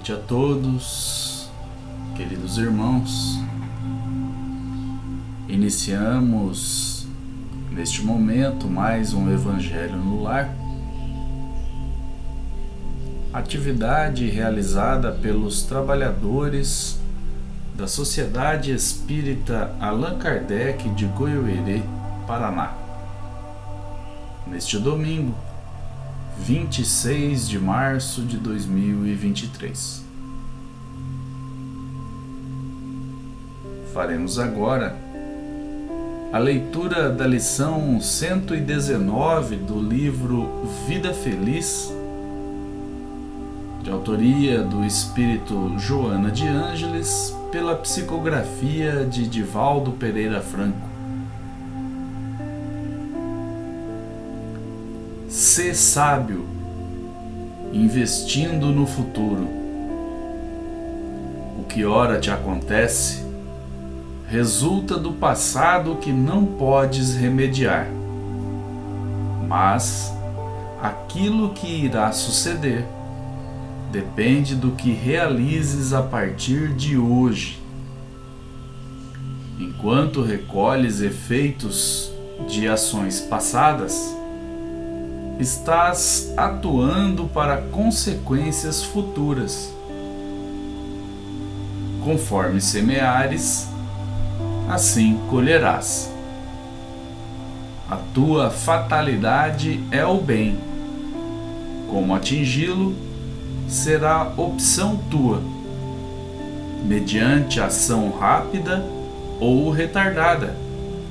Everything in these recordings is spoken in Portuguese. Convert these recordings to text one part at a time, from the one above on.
Noite a todos, queridos irmãos. Iniciamos neste momento mais um Evangelho no Lar. Atividade realizada pelos trabalhadores da Sociedade Espírita Allan Kardec de Goiôerê, Paraná. Neste domingo, 26 de março de 2023. Faremos agora a leitura da lição 119 do livro Vida Feliz, de autoria do espírito Joana de Ângeles, pela psicografia de Divaldo Pereira Franco. Ser sábio, investindo no futuro. O que ora te acontece resulta do passado que não podes remediar, mas aquilo que irá suceder depende do que realizes a partir de hoje. Enquanto recolhes efeitos de ações passadas, estás atuando para consequências futuras. Conforme semeares, assim colherás. A tua fatalidade é o bem. Como atingi-lo será opção tua, mediante ação rápida ou retardada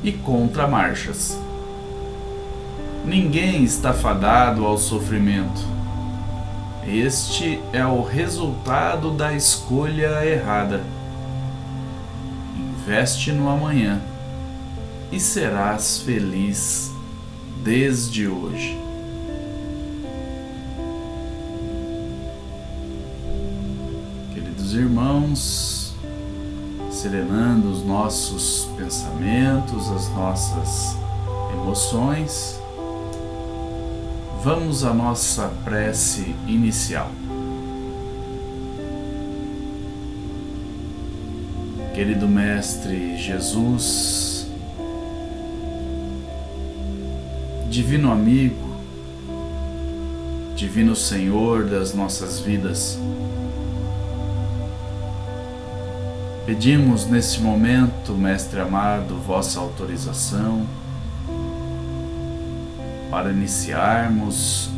e contra marchas. Ninguém está fadado ao sofrimento. Este é o resultado da escolha errada. Investe no amanhã e serás feliz desde hoje. Queridos irmãos, serenando os nossos pensamentos, as nossas emoções, Vamos à nossa prece inicial. Querido Mestre Jesus, Divino Amigo, Divino Senhor das nossas vidas, pedimos nesse momento, Mestre amado, vossa autorização para iniciarmos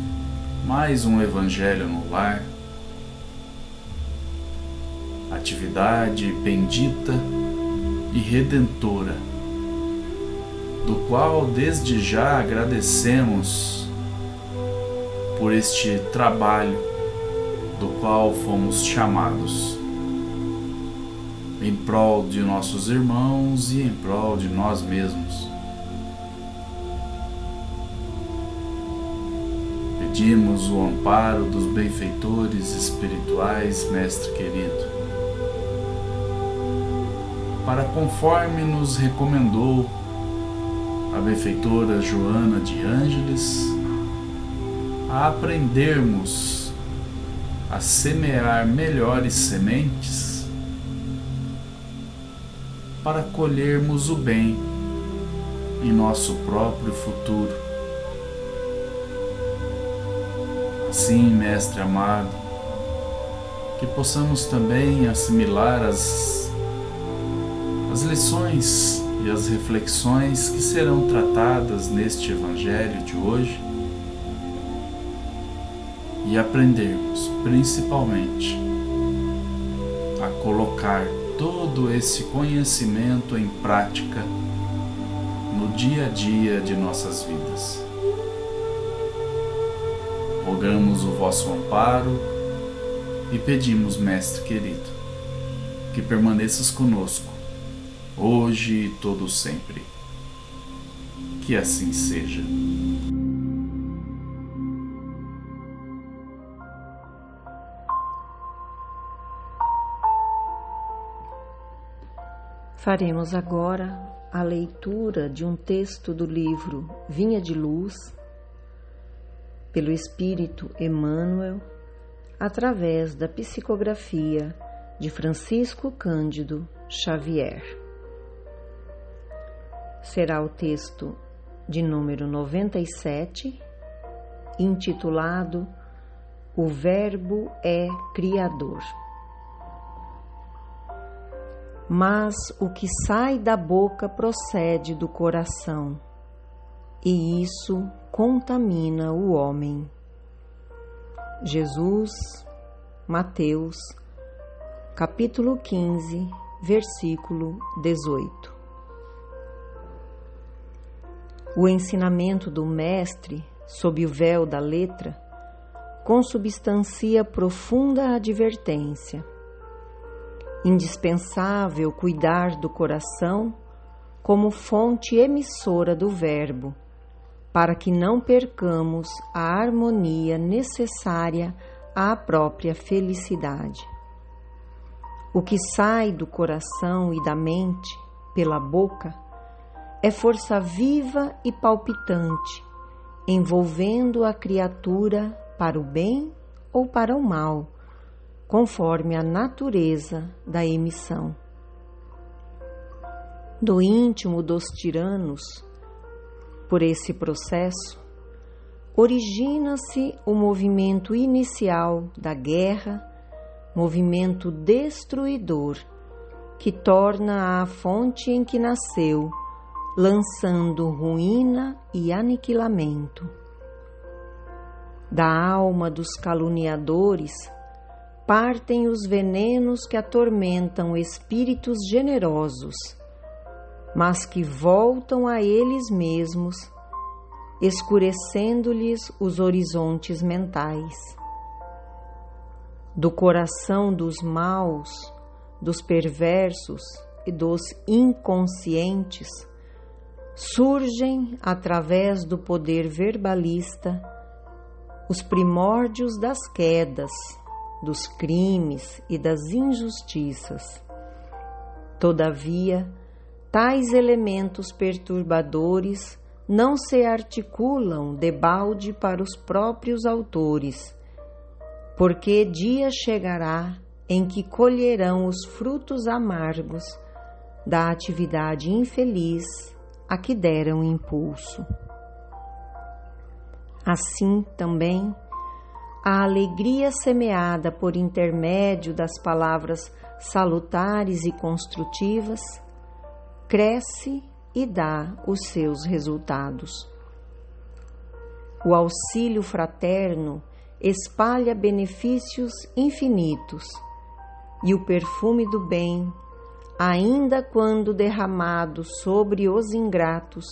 mais um Evangelho no Lar, atividade bendita e redentora, do qual desde já agradecemos por este trabalho do qual fomos chamados, em prol de nossos irmãos e em prol de nós mesmos. Pedimos o amparo dos benfeitores espirituais, Mestre querido, para conforme nos recomendou a benfeitora Joana de Ângeles, a aprendermos a semear melhores sementes para colhermos o bem em nosso próprio futuro. Sim, Mestre amado, que possamos também assimilar as, as lições e as reflexões que serão tratadas neste Evangelho de hoje. E aprendermos principalmente a colocar todo esse conhecimento em prática no dia a dia de nossas vidas rogamos o vosso amparo e pedimos, Mestre querido, que permaneças conosco, hoje e todo sempre. Que assim seja. Faremos agora a leitura de um texto do livro Vinha de Luz, pelo Espírito Emmanuel, através da psicografia de Francisco Cândido Xavier. Será o texto de número 97, intitulado O Verbo é Criador. Mas o que sai da boca procede do coração, e isso contamina o homem. Jesus, Mateus, capítulo 15, versículo 18. O ensinamento do Mestre, sob o véu da letra, consubstancia profunda advertência. Indispensável cuidar do coração como fonte emissora do Verbo, para que não percamos a harmonia necessária à própria felicidade. O que sai do coração e da mente pela boca é força viva e palpitante, envolvendo a criatura para o bem ou para o mal, conforme a natureza da emissão. Do íntimo dos tiranos, por esse processo, origina-se o movimento inicial da guerra movimento destruidor que torna a fonte em que nasceu, lançando ruína e aniquilamento. Da alma dos caluniadores partem os venenos que atormentam espíritos generosos, mas que voltam a eles mesmos, escurecendo-lhes os horizontes mentais do coração dos maus, dos perversos e dos inconscientes, surgem através do poder verbalista os primórdios das quedas, dos crimes e das injustiças. Todavia, tais elementos perturbadores não se articulam debalde para os próprios autores porque dia chegará em que colherão os frutos amargos da atividade infeliz a que deram impulso. Assim também, a alegria semeada por intermédio das palavras salutares e construtivas cresce e dá os seus resultados. O auxílio fraterno espalha benefícios infinitos, e o perfume do bem, ainda quando derramado sobre os ingratos,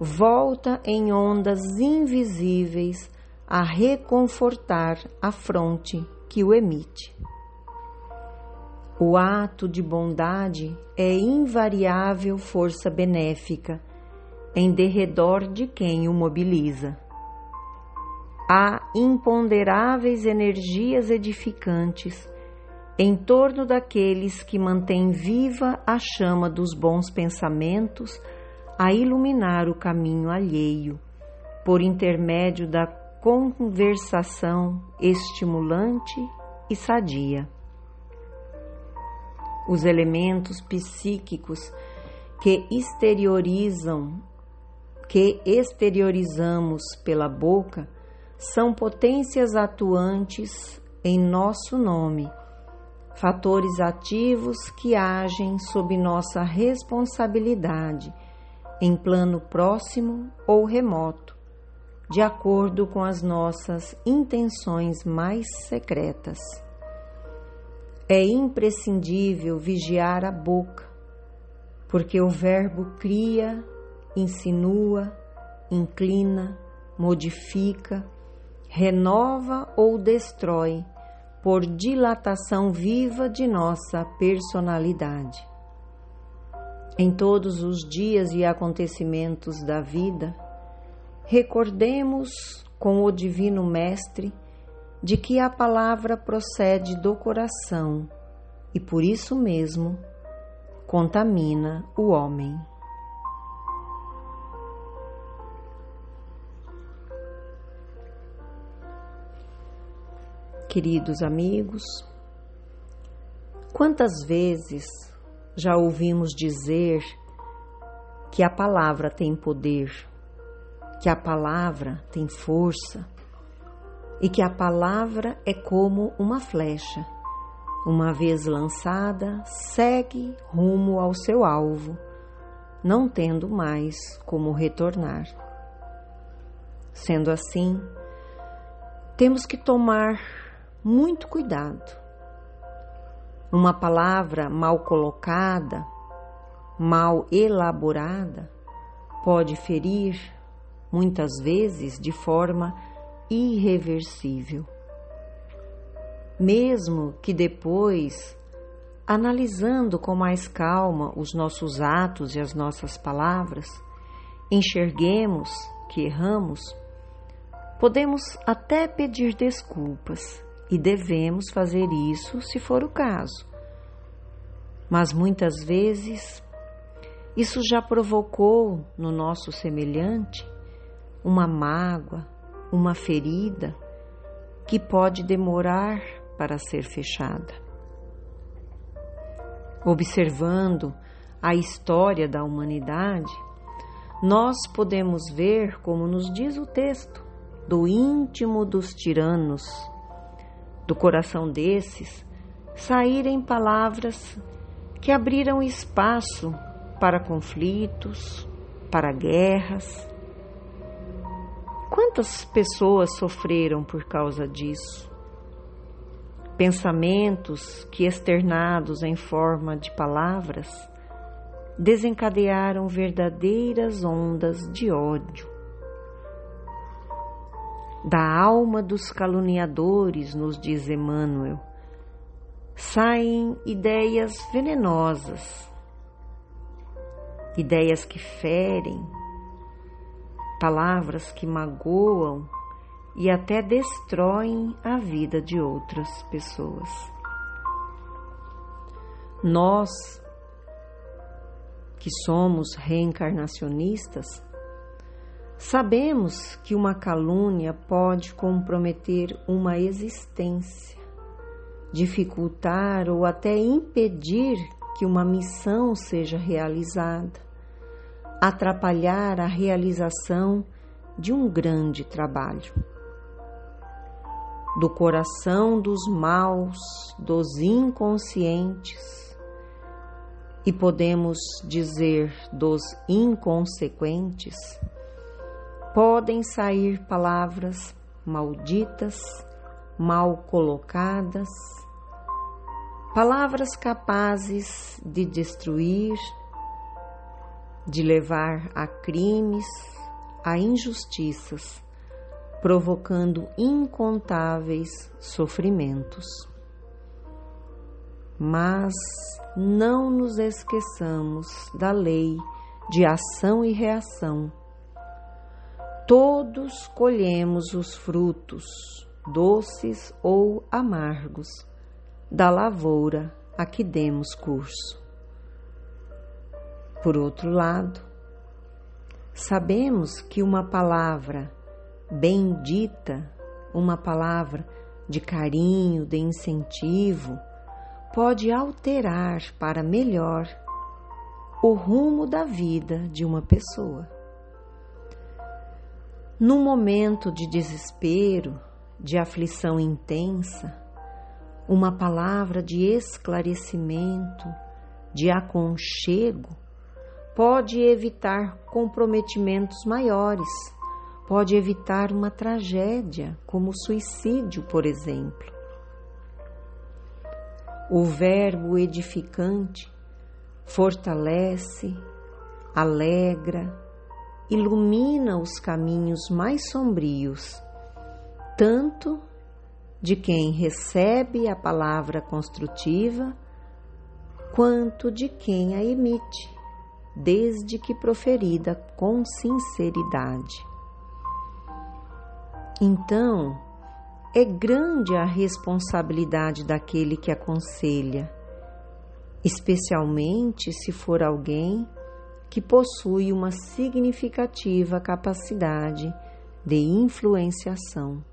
volta em ondas invisíveis a reconfortar a fronte que o emite. O ato de bondade é invariável força benéfica em derredor de quem o mobiliza há imponderáveis energias edificantes em torno daqueles que mantêm viva a chama dos bons pensamentos a iluminar o caminho alheio, por intermédio da conversação estimulante e sadia. Os elementos psíquicos que exteriorizam, que exteriorizamos pela boca, são potências atuantes em nosso nome, fatores ativos que agem sob nossa responsabilidade, em plano próximo ou remoto, de acordo com as nossas intenções mais secretas. É imprescindível vigiar a boca, porque o Verbo cria, insinua, inclina, modifica, renova ou destrói por dilatação viva de nossa personalidade. Em todos os dias e acontecimentos da vida, recordemos com o Divino Mestre de que a palavra procede do coração e por isso mesmo contamina o homem. Queridos amigos, quantas vezes já ouvimos dizer que a palavra tem poder, que a palavra tem força e que a palavra é como uma flecha. Uma vez lançada, segue rumo ao seu alvo, não tendo mais como retornar. Sendo assim, temos que tomar muito cuidado. Uma palavra mal colocada, mal elaborada, pode ferir, muitas vezes de forma irreversível. Mesmo que depois, analisando com mais calma os nossos atos e as nossas palavras, enxerguemos que erramos, podemos até pedir desculpas e devemos fazer isso se for o caso. Mas muitas vezes isso já provocou no nosso semelhante uma mágoa, uma ferida que pode demorar para ser fechada. Observando a história da humanidade, nós podemos ver, como nos diz o texto, do íntimo dos tiranos do coração desses saírem palavras que abriram espaço para conflitos, para guerras. Quantas pessoas sofreram por causa disso? Pensamentos que, externados em forma de palavras, desencadearam verdadeiras ondas de ódio da alma dos caluniadores, nos diz Emmanuel, saem ideias venenosas, ideias que ferem, palavras que magoam e até destroem a vida de outras pessoas. Nós, que somos reencarnacionistas, Sabemos que uma calúnia pode comprometer uma existência, dificultar ou até impedir que uma missão seja realizada, atrapalhar a realização de um grande trabalho. Do coração dos maus, dos inconscientes, e podemos dizer dos inconsequentes, podem sair palavras malditas, mal colocadas, palavras capazes de destruir, de levar a crimes, a injustiças, provocando incontáveis sofrimentos. Mas não nos esqueçamos da lei de ação e reação todos colhemos os frutos, doces ou amargos, da lavoura a que demos curso. Por outro lado, sabemos que uma palavra bendita, uma palavra de carinho, de incentivo, pode alterar para melhor o rumo da vida de uma pessoa. Num momento de desespero, de aflição intensa, uma palavra de esclarecimento, de aconchego, pode evitar comprometimentos maiores, pode evitar uma tragédia, como o suicídio, por exemplo. O verbo edificante fortalece, alegra, ilumina os caminhos mais sombrios, tanto de quem recebe a palavra construtiva, quanto de quem a emite, desde que proferida com sinceridade. Então, é grande a responsabilidade daquele que aconselha, especialmente se for alguém que possui uma significativa capacidade de influenciação.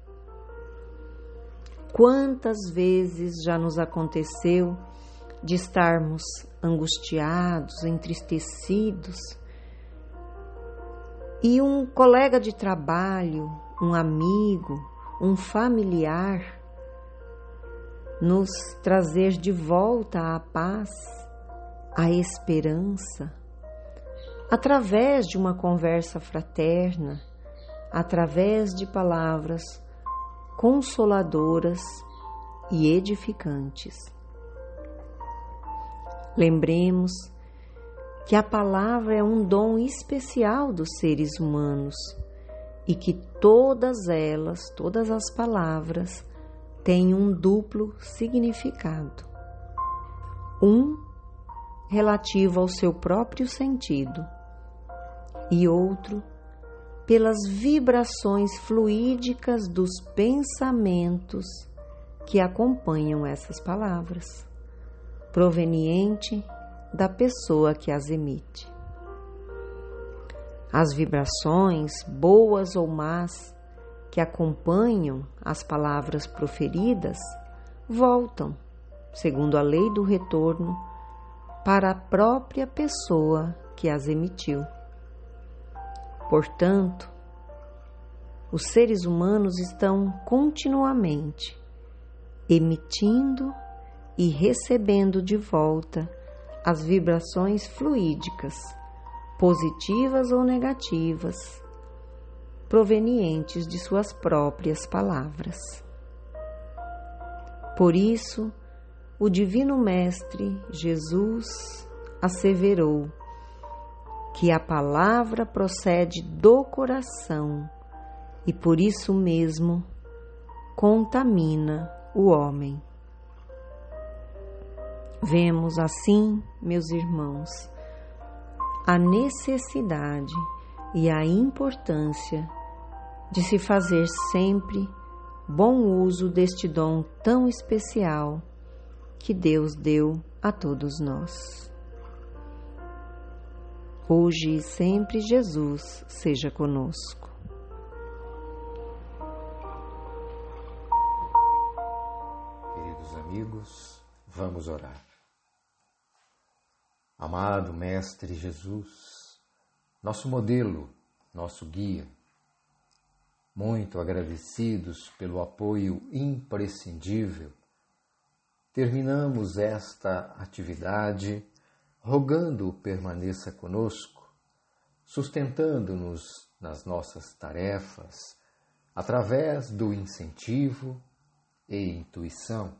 Quantas vezes já nos aconteceu de estarmos angustiados, entristecidos, e um colega de trabalho, um amigo, um familiar nos trazer de volta a paz, a esperança, através de uma conversa fraterna, através de palavras consoladoras e edificantes. Lembremos que a palavra é um dom especial dos seres humanos e que todas elas, todas as palavras, têm um duplo significado. Um relativo ao seu próprio sentido e outro pelas vibrações fluídicas dos pensamentos que acompanham essas palavras, proveniente da pessoa que as emite. As vibrações, boas ou más, que acompanham as palavras proferidas voltam, segundo a lei do retorno, para a própria pessoa que as emitiu. Portanto, os seres humanos estão continuamente emitindo e recebendo de volta as vibrações fluídicas, positivas ou negativas, provenientes de suas próprias palavras. Por isso, o Divino Mestre Jesus asseverou que a palavra procede do coração e por isso mesmo contamina o homem. Vemos assim, meus irmãos, a necessidade e a importância de se fazer sempre bom uso deste dom tão especial que Deus deu a todos nós. Hoje e sempre Jesus seja conosco. Queridos amigos, vamos orar. Amado Mestre Jesus, nosso modelo, nosso guia, muito agradecidos pelo apoio imprescindível, terminamos esta atividade rogando permaneça conosco, sustentando-nos nas nossas tarefas, através do incentivo e intuição,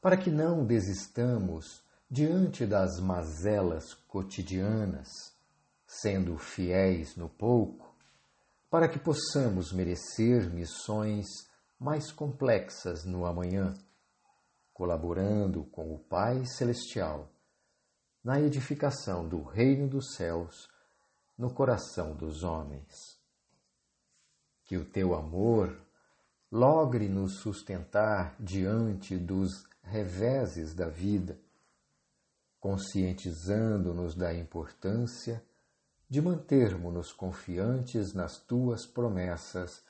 para que não desistamos diante das mazelas cotidianas, sendo fiéis no pouco, para que possamos merecer missões mais complexas no amanhã, colaborando com o Pai Celestial na edificação do reino dos céus no coração dos homens. Que o teu amor logre nos sustentar diante dos reveses da vida, conscientizando-nos da importância de mantermos-nos confiantes nas tuas promessas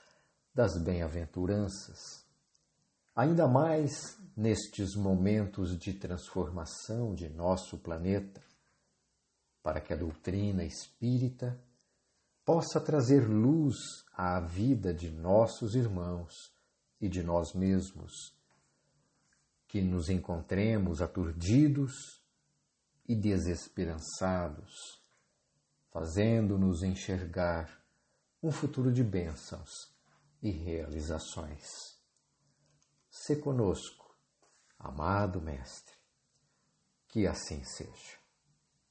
das bem-aventuranças. Ainda mais nestes momentos de transformação de nosso planeta, para que a doutrina espírita possa trazer luz à vida de nossos irmãos e de nós mesmos, que nos encontremos aturdidos e desesperançados, fazendo-nos enxergar um futuro de bênçãos e realizações. Se conosco amado Mestre, que assim seja.